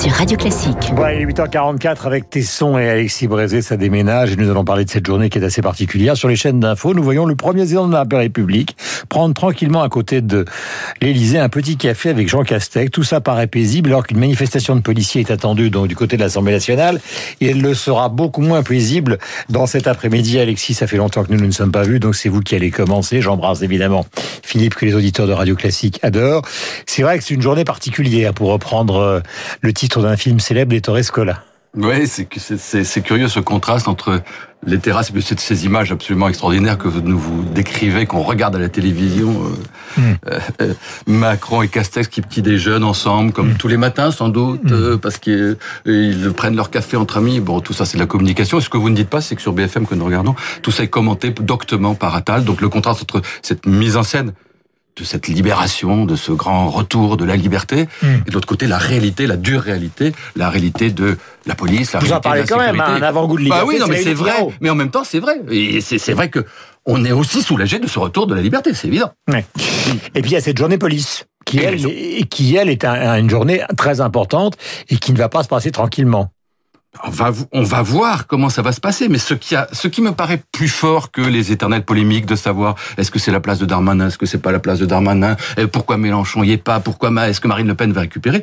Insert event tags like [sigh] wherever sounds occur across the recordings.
sur Radio Classique. Bon, il est 8h44 avec Tesson et Alexis Brézé, ça déménage et nous allons parler de cette journée qui est assez particulière. Sur les chaînes d'infos, nous voyons le premier président de la République prendre tranquillement à côté de l'Élysée un petit café avec Jean Castex. Tout ça paraît paisible alors qu'une manifestation de policiers est attendue donc du côté de l'Assemblée nationale et elle le sera beaucoup moins paisible dans cet après-midi. Alexis, ça fait longtemps que nous ne nous sommes pas vus, donc c'est vous qui allez commencer. J'embrasse évidemment Philippe que les auditeurs de Radio Classique adorent. C'est vrai que c'est une journée particulière pour reprendre euh, le titre d'un film célèbre d'Ettore Scola. Oui, c'est curieux ce contraste entre les terrasses et ces images absolument extraordinaires que nous vous décrivez, qu'on regarde à la télévision. Euh, hmm. euh, euh, Macron et Castex qui petit déjeunent ensemble, comme hmm. tous les matins sans doute, hmm. parce qu'ils prennent leur café entre amis. Bon, tout ça c'est de la communication. Et ce que vous ne dites pas, c'est que sur BFM que nous regardons, tout ça est commenté doctement par Attal. Donc le contraste entre cette mise en scène de cette libération, de ce grand retour de la liberté, hmm. et de l'autre côté la réalité, la dure réalité, la réalité de la police, la Vous réalité en parlez quand même, hein, un avant-goût de liberté. Bah oui, non, mais c'est vrai. Mais en même temps, c'est vrai. Et c'est vrai que on est aussi soulagé de ce retour de la liberté, c'est évident. Et puis il y a cette journée police qui elle, qui elle est une journée très importante et qui ne va pas se passer tranquillement on va, on va voir comment ça va se passer. Mais ce qui, a, ce qui me paraît plus fort que les éternelles polémiques de savoir est-ce que c'est la place de Darmanin, est-ce que c'est pas la place de Darmanin, pourquoi Mélenchon y est pas, pourquoi est-ce que Marine Le Pen va récupérer.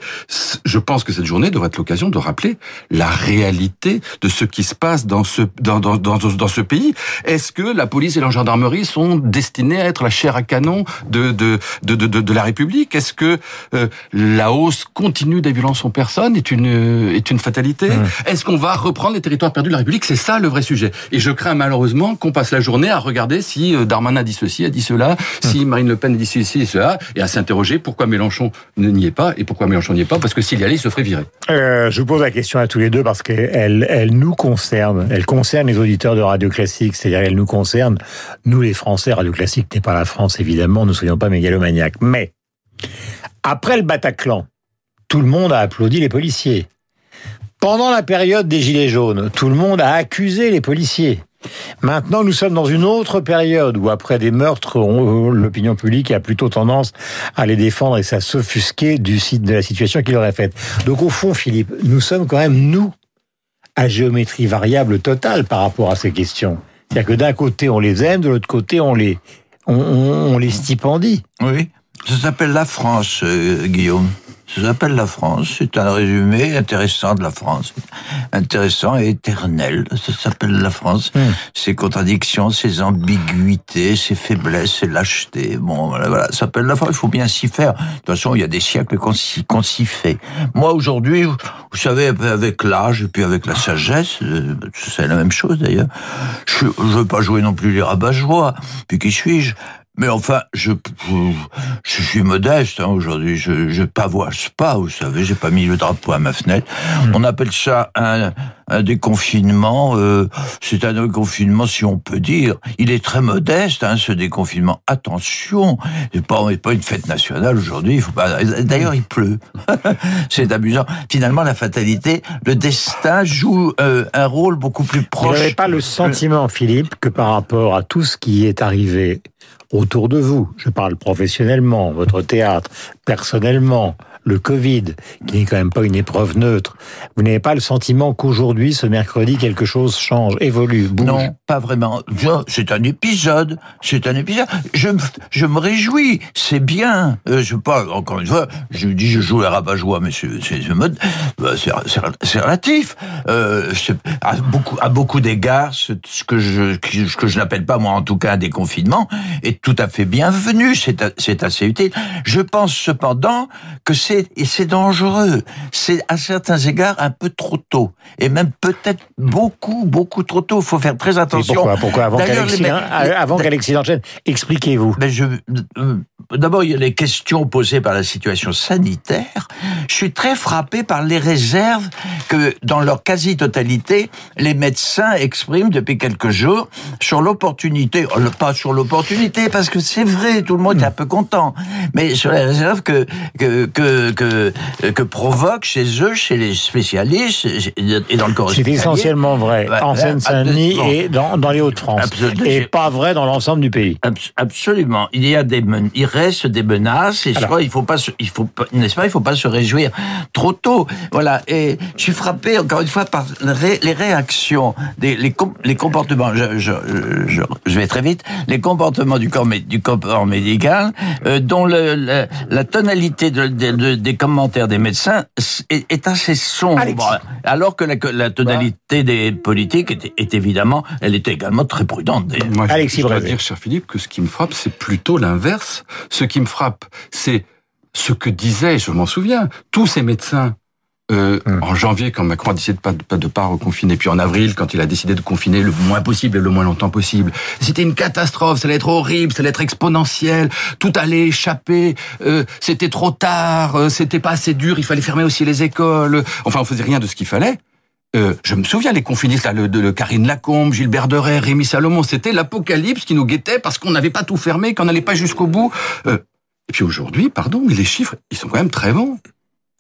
Je pense que cette journée devrait être l'occasion de rappeler la réalité de ce qui se passe dans ce, dans, dans, dans, dans ce pays. Est-ce que la police et la gendarmerie sont destinés à être la chair à canon de, de, de, de, de la République? Est-ce que euh, la hausse continue des violences en personne est une, est une fatalité? Mmh est-ce qu'on va reprendre les territoires perdus de la République? C'est ça le vrai sujet. Et je crains malheureusement qu'on passe la journée à regarder si euh, Darmanin a dit ceci, a dit cela, si Marine Le Pen a dit ceci et cela, et à s'interroger pourquoi Mélenchon n'y est pas et pourquoi Mélenchon n'y est pas, parce que s'il y allait, il se ferait virer. Euh, je vous pose la question à tous les deux parce qu'elle elle nous concerne. Elle concerne les auditeurs de Radio Classique, c'est-à-dire elle nous concerne. Nous, les Français, Radio Classique n'est pas la France, évidemment, ne soyons pas mégalomaniaques. Mais, après le Bataclan, tout le monde a applaudi les policiers. Pendant la période des Gilets jaunes, tout le monde a accusé les policiers. Maintenant, nous sommes dans une autre période où, après des meurtres, l'opinion publique a plutôt tendance à les défendre et à s'offusquer du site de la situation qu'il aurait faite. Donc, au fond, Philippe, nous sommes quand même, nous, à géométrie variable totale par rapport à ces questions. C'est-à-dire que d'un côté, on les aime, de l'autre côté, on les, on, les stipendie. Oui, ça s'appelle la France, euh, Guillaume. Ça s'appelle la France. C'est un résumé intéressant de la France. Intéressant et éternel. Ça s'appelle la France. Hmm. Ses contradictions, ses ambiguïtés, ses faiblesses, ses lâchetés. Bon, voilà, voilà. Ça s'appelle la France. Il faut bien s'y faire. De toute façon, il y a des siècles qu'on s'y fait. Moi, aujourd'hui, vous savez, avec l'âge et puis avec la sagesse, euh, c'est la même chose d'ailleurs. Je ne veux pas jouer non plus les rabat-joie. Puis qui suis-je? Mais enfin, je, je, suis modeste hein, aujourd'hui. Je, je pavoise pas, vous savez. J'ai pas mis le drapeau à ma fenêtre. Hmm. On appelle ça un, un déconfinement. Euh, c'est un déconfinement, si on peut dire. Il est très modeste, hein, ce déconfinement. Attention, c'est pas, pas une fête nationale aujourd'hui. Il faut pas. D'ailleurs, il pleut. [laughs] c'est amusant. Finalement, la fatalité, le destin joue euh, un rôle beaucoup plus proche. Vous n'avez pas le sentiment, Philippe, que par rapport à tout ce qui est arrivé autour de vous, je parle professionnellement, votre théâtre, personnellement, le Covid, qui n'est quand même pas une épreuve neutre, vous n'avez pas le sentiment qu'aujourd'hui, ce mercredi, quelque chose change, évolue, bouge Non, pas vraiment. C'est un épisode. C'est un épisode. Je, me réjouis. C'est bien. Euh, je pas encore une fois. Je dis je joue la rabat-joie, mais c'est. Bah, relatif. Euh, à beaucoup à beaucoup d'égards, ce, que je ce que je n'appelle pas moi en tout cas un déconfinement est tout à fait bienvenu. C'est assez utile. Je pense cependant que c'est et c'est dangereux. C'est à certains égards un peu trop tôt, et même peut-être beaucoup, beaucoup trop tôt. Il faut faire très attention. pourquoi, pourquoi Avant qu'Alexis enchaîne, expliquez-vous. Ben je, euh, D'abord, il y a les questions posées par la situation sanitaire. Je suis très frappé par les réserves que, dans leur quasi-totalité, les médecins expriment depuis quelques jours sur l'opportunité, oh, pas sur l'opportunité, parce que c'est vrai, tout le monde est un peu content, mais sur les réserves que, que, que que, que, que provoque chez eux, chez les spécialistes et dans le corps C'est essentiellement vrai en Seine-Saint-Denis et dans, dans les Hauts-de-France. Et pas vrai dans l'ensemble du pays. Abs- Absolument. Il y a des il reste des menaces et je crois il faut pas se- il faut pas- n'est-ce pas? Il faut pas se réjouir trop tôt. Voilà et je suis frappé encore une fois par les ré- les réactions des les, com- les comportements je, je, je, je vais très vite les comportements du corps mé- du corps médical euh, dont le, le- la tonalité de- de- de- des commentaires des médecins est, est assez sombre Alexis. alors que la, tonalité des politiques est, est évidemment elle était également très prudente. d'ailleurs. Moi, je- Alexis je dire, cher Philippe, que ce qui me frappe, c'est plutôt l'inverse. Ce qui me frappe, c'est ce que disaient, je m'en souviens, tous ces médecins. Euh, Hum. En janvier, quand Macron a décidé de pas, de pas, de pas reconfiner, puis en avril, quand il a décidé de confiner le moins possible et le moins longtemps possible, c'était une catastrophe, ça allait être horrible, ça allait être exponentiel, tout allait échapper, euh, c'était trop tard, euh, c'était pas assez dur, il fallait fermer aussi les écoles, enfin on faisait rien de ce qu'il fallait. Euh, je me souviens, les confinistes, là, le, de, le Karine Lacombe, Gilbert Deray, Rémi Salomon, c'était l'apocalypse qui nous guettait parce qu'on n'avait pas tout fermé, qu'on n'allait pas jusqu'au bout. Euh, et puis aujourd'hui, pardon, mais les chiffres, ils sont quand même très bons.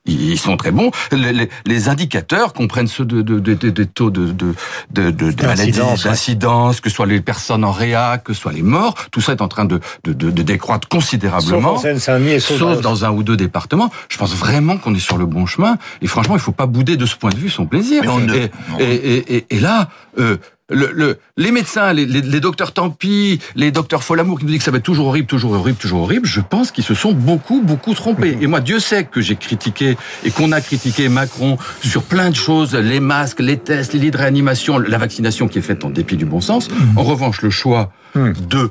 Ils sont très bons. Les, les- les indicateurs comprennent ceux de, de, de, de- des taux de, de, de, de, de maladies, D'incidence, ouais. que ce soit les personnes en réa, que ce soit les morts. Tout ça est en train de, de, de, de décroître considérablement et sauf, sauf dans un ou deux départements. Je pense vraiment qu'on est sur le bon chemin. Et franchement, il faut pas bouder de ce point de vue son plaisir. Mais on ne- et, non. et, et, et- et là, euh, le, le, les médecins, les, les, les docteurs Tampi, les docteurs Folamour qui nous disent que ça va être toujours horrible, toujours horrible, toujours horrible, je pense qu'ils se sont beaucoup, beaucoup trompés. Et moi, Dieu sait que j'ai critiqué et qu'on a critiqué Macron sur plein de choses, les masques, les tests, les lits de réanimation, la vaccination qui est faite en dépit du bon sens. En revanche, le choix Hmm. de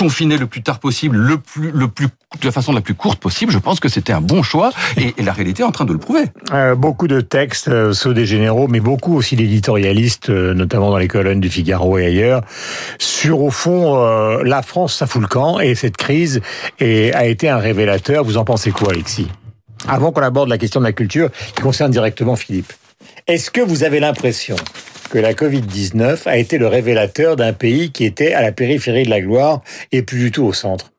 confiner le plus tard possible, le plus, le plus, de la façon la plus courte possible, je pense que c'était un bon choix et, la réalité est en train de le prouver. Euh, beaucoup de textes, euh, ceux des généraux, mais beaucoup aussi d'éditorialistes, euh, notamment dans les colonnes du Figaro et ailleurs, sur au fond la France, ça fout et cette crise est- a été un révélateur. Vous en pensez quoi, Alexis? Avant qu'on aborde la question de la culture, qui concerne directement Philippe, est-ce que vous avez l'impression que la Covid-19 a été le révélateur d'un pays qui était à la périphérie de la gloire et plus du tout au centre?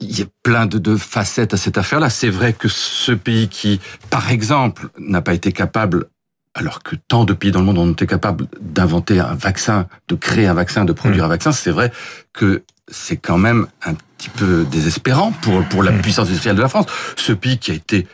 Il y a plein de, de facettes à cette affaire-là. C'est vrai que ce pays qui, par exemple, n'a pas été capable alors que tant de pays dans le monde ont été capables d'inventer un vaccin, de créer un vaccin, de produire un vaccin, c'est vrai que c'est quand même un petit peu désespérant pour, pour la puissance industrielle de la France. Ce pays qui a été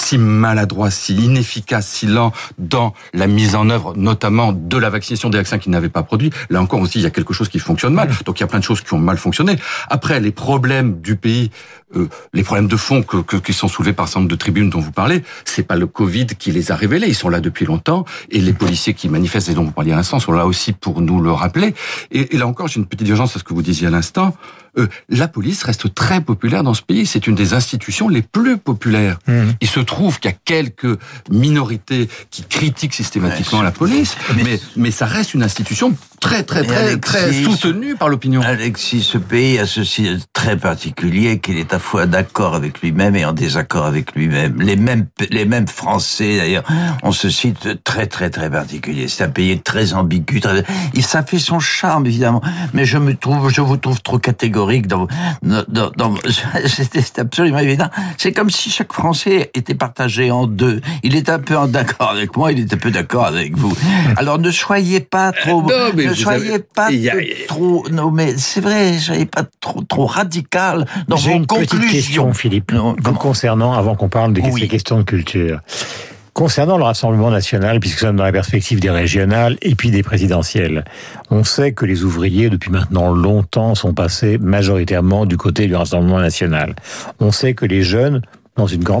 si maladroit, si inefficace, si lent dans la mise en œuvre, notamment de la vaccination des vaccins qu'il n'avait pas produit. Là encore aussi, il y a quelque chose qui fonctionne mal. Donc il y a plein de choses qui ont mal fonctionné. Après, les problèmes du pays, euh, les problèmes de fond que, que- qui sont soulevés par nombre de tribunes dont vous parlez, c'est pas le Covid qui les a révélés. Ils sont là depuis longtemps. Et les policiers qui manifestent et dont vous parliez à l'instant sont là aussi pour nous le rappeler. Et, et là encore, j'ai une petite urgence à ce que vous disiez à l'instant. Euh, la police reste très populaire dans ce pays. C'est une des institutions les plus populaires. Il se trouve qu'il y a quelques minorités qui critiquent systématiquement la police, mais, mais ça reste une institution très, très, très, Alexis, très soutenue par l'opinion. Alexis, ce pays a ceci de très particulier qu'il est à la fois d'accord avec lui-même et en désaccord avec lui-même. Les mêmes, les mêmes Français, d'ailleurs, ont ceci de très, très, très particulier. C'est un pays très ambigu. Très... Et ça fait son charme, évidemment. Mais je me trouve, je vous trouve trop catégorique dans, dans, dans, dans- [laughs] c'est c'est absolument évident. C'est comme si chaque Français était partagé en deux. Il est un peu en d'accord avec moi, il est un peu d'accord avec vous. Alors ne soyez pas trop, non, mais ne soyez avez- pas a- trop, non mais c'est vrai, soyez pas trop, trop radical dans J'ai vos une conclusions. petite question, Philippe, Non, vous comment concernant, avant qu'on parle de Oui. ces questions de culture. Concernant le Rassemblement national, puisque nous sommes dans la perspective des régionales et puis des présidentielles, on sait que les ouvriers, depuis maintenant longtemps, sont passés majoritairement du côté du Rassemblement national. On sait que les jeunes,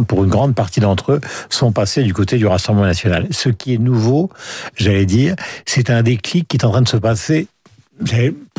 pour une grande partie d'entre eux, sont passés du côté du Rassemblement national. Ce qui est nouveau, j'allais dire, c'est un déclic qui est en train de se passer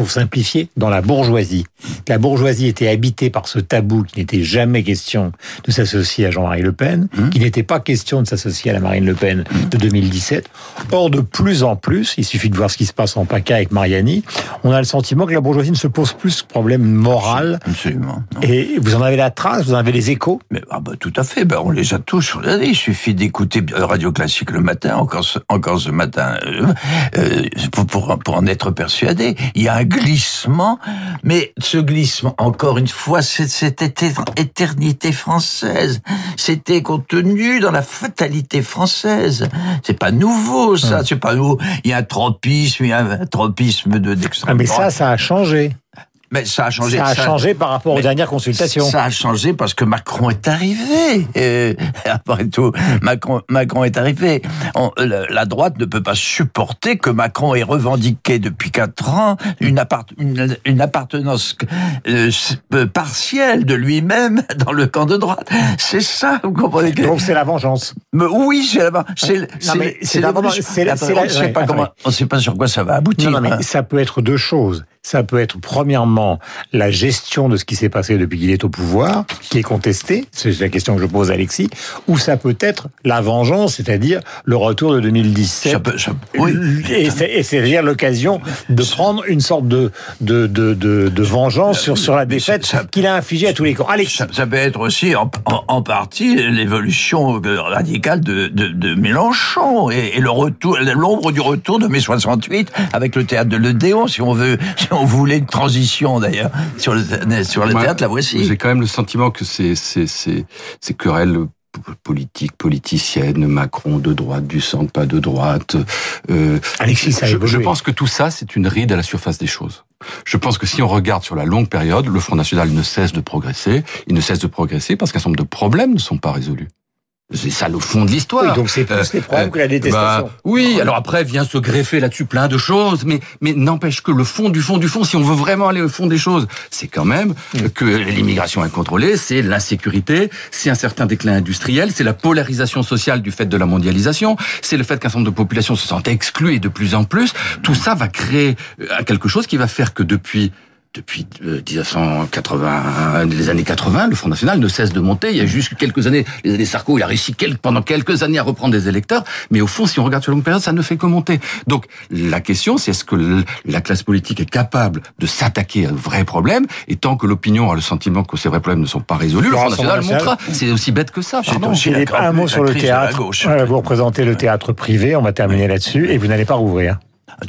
pour simplifier, dans la bourgeoisie. La bourgeoisie était habitée par ce tabou qui n'était jamais question de s'associer à Jean-Marie Le Pen, qui n'était pas question de s'associer à la Marine Le Pen de 2017. Or, de plus en plus, il suffit de voir ce qui se passe en PACA avec Mariani, on a le sentiment que la bourgeoisie ne se pose plus ce problème moral. Absolument. non. Et vous en avez la trace, vous en avez les échos? Mais ah bah, tout à fait, ben, on les a tous. Il suffit d'écouter euh, Radio Classique le matin, encore ce, encore ce matin, euh, euh, pour, pour, pour en être persuadé. Il y a un glissement, mais ce glissement encore une fois, cette éternité française. C'était contenu dans la fatalité française. C'est pas nouveau, ça. C'est pas nouveau. Il y a un tropisme, il y a un tropisme de d'extrême Ah, mais ça, ça a changé. Mais ça a changé. Ça a changé par rapport aux Mais dernières consultations. Ça a changé parce que Macron est arrivé. Et [laughs] après tout, Macron, Macron est arrivé. On- la droite ne peut pas supporter que Macron ait revendiqué depuis quatre ans une, appart- une, une appartenance euh, euh, partielle de lui-même [laughs] dans le camp de droite. C'est ça, vous comprenez Donc c'est la vengeance. Mais oui, c'est la, le- c'est, la- la- on ne sait pas sur quoi ça va aboutir. Non, non, hein. mais ça peut être deux choses. Ça peut être, premièrement, la gestion de ce qui s'est passé depuis qu'il est au pouvoir, qui est contestée, c'est la question que je pose à Alexis, ou ça peut être la vengeance, c'est-à-dire le retour de 2017. Ça peut- ça- oui. Et c'est- et c'est-à-dire l'occasion de prendre une sorte de, de, de, de, de vengeance sur, sur la défaite qu'il a infligée à tous les camps. Alexis. Ça, ça peut être aussi en, en- en partie l'évolution radicale de, de, de Mélenchon et, et le retour, l'ombre du retour de mai 68 avec le théâtre de l'Odéon, si on veut, [laughs] on voulait une transition d'ailleurs sur le, sur le Moi, théâtre, la voici. J'ai quand même le sentiment que ces, ces, ces, ces querelles politiques, politiciennes, Macron de droite, du centre, pas de droite. euh, Alexis, ça a je, évolué. je pense que tout ça, c'est une ride à la surface des choses. Je pense que si on regarde sur la longue période, le Front National ne cesse de progresser. Il ne cesse de progresser parce qu'un certain nombre de problèmes ne sont pas résolus. C'est ça le fond de l'histoire. Oui, donc c'est plus Euh, les problèmes euh, que la détestation. bah, oui, alors après vient se greffer là-dessus plein de choses, mais mais n'empêche que le fond du fond du fond, si on veut vraiment aller au fond des choses, c'est quand même Mm. que l'immigration incontrôlée, c'est l'insécurité, c'est un certain déclin industriel, c'est la polarisation sociale du fait de la mondialisation, c'est le fait qu'un certain nombre de populations se sentent exclues et de plus en plus. Tout ça va créer euh, quelque chose qui va faire que depuis depuis euh, 1980, les années 80, le Front National ne cesse de monter. Il y a juste quelques années, les années Sarko, il a réussi quel- pendant quelques années à reprendre des électeurs. Mais au fond, si on regarde sur la longue période, ça ne fait que monter. Donc, la question, c'est est-ce que le- la classe politique est capable de s'attaquer à de vrais problèmes? Et tant que l'opinion a le sentiment que ces vrais problèmes ne sont pas résolus, le Front National montera. C'est aussi bête que ça. Pardon. Philippe, un mot sur le théâtre. Vous représentez le théâtre privé, on va terminer là-dessus, et vous n'allez pas rouvrir.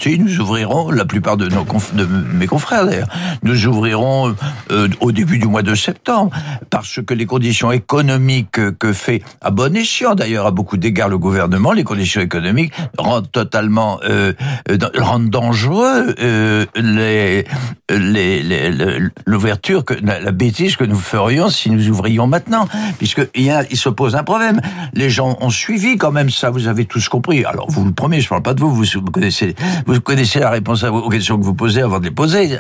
Si, nous ouvrirons, la plupart de, nos conf- de mes confrères d'ailleurs, nous ouvrirons euh, au début du mois de septembre, parce que les conditions économiques que, fait, à bon escient d'ailleurs, à beaucoup d'égards le gouvernement, les conditions économiques rendent totalement, euh, euh, rendent dangereux euh, les, les, les- le- l'ouverture, que la, la bêtise que nous ferions si nous ouvrions maintenant, puisque il, se pose un problème. Les gens ont suivi quand même ça, vous avez tous compris. Alors vous le premier, je parle pas de vous, vous connaissez, vous connaissez la réponse aux questions que vous posez avant de les poser.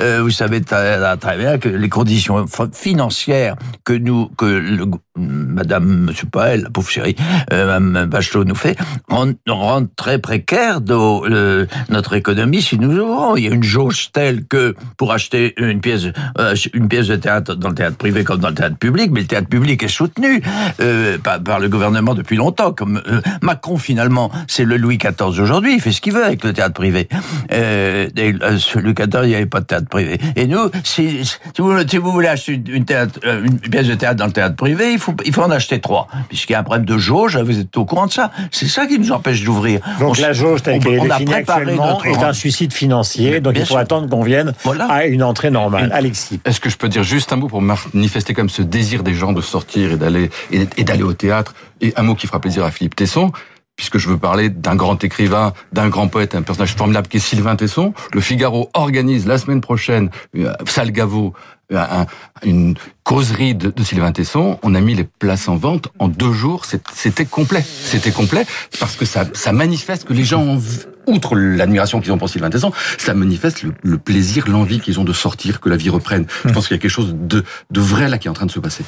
Euh, vous savez très, bien que les conditions financières que nous, que le, Madame, Monsieur Paël, la pauvre chérie, euh, Bachelot nous fait, rendent, rendent très précaire le- notre économie si nous ouvrons. Il y a une jauge telle que pour acheter une pièce, euh, une pièce de théâtre dans le théâtre privé comme dans le théâtre public, mais le théâtre public est soutenu euh, par, le gouvernement depuis longtemps. Comme euh, Macron finalement, c'est le Louis XIV aujourd'hui, il fait ce qu'il veut avec le théâtre privé. Euh, et, euh, Louis XIV, il n'y avait pas de théâtre privé. Et nous, si, vous, voulez acheter une, euh, une pièce de théâtre dans le théâtre privé, il faut, il faut en acheter trois, puisqu'il y a un problème de jauge. Vous êtes au courant de ça C'est ça qui nous empêche d'ouvrir. Donc On la jauge telle on- qu'elle est définie préparé actuellement notre- est un suicide financier, donc il faut sûr. attendre qu'on vienne Voilà. à une entrée normale. Alexis. Est-ce que je peux dire juste un mot pour manifester comme ce désir des gens de sortir et d'aller et, et d'aller au théâtre? Et un mot qui fera plaisir à Philippe Tesson puisque je veux parler d'un grand écrivain, d'un grand poète, un personnage formidable qui est Sylvain Tesson. Le Figaro organise la semaine prochaine, euh, euh, un- une causerie de, Sylvain Tesson. On a mis les places en vente en deux jours. C'était complet. C'était complet parce que ça, ça manifeste que les gens ont vu- outre l'admiration qu'ils ont pour Sylvain Tesson, ça manifeste le, le plaisir, l'envie qu'ils ont de sortir, que la vie reprenne. Je pense qu'il y a quelque chose de, de vrai là qui est en train de se passer.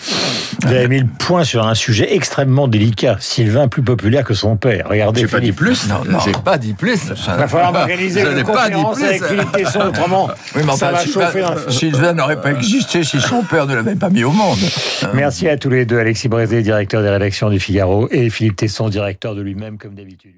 Vous avez mis le point sur un sujet extrêmement délicat. Sylvain plus populaire que son père. Regardez. J'ai pas dit plus. Non, non. J'ai pas dit plus. Il va falloir m'organiser Je une pas dit conférence plus. avec Philippe Tesson, autrement [laughs] Oui, mais ça enfin, va Sylvain, chauffer. Sylvain n'aurait pas existé si son père ne l'avait pas mis au monde. Merci à tous les deux, Alexis Brézé, directeur des rédactions du Figaro, et Philippe Tesson, directeur de lui-même, comme d'habitude.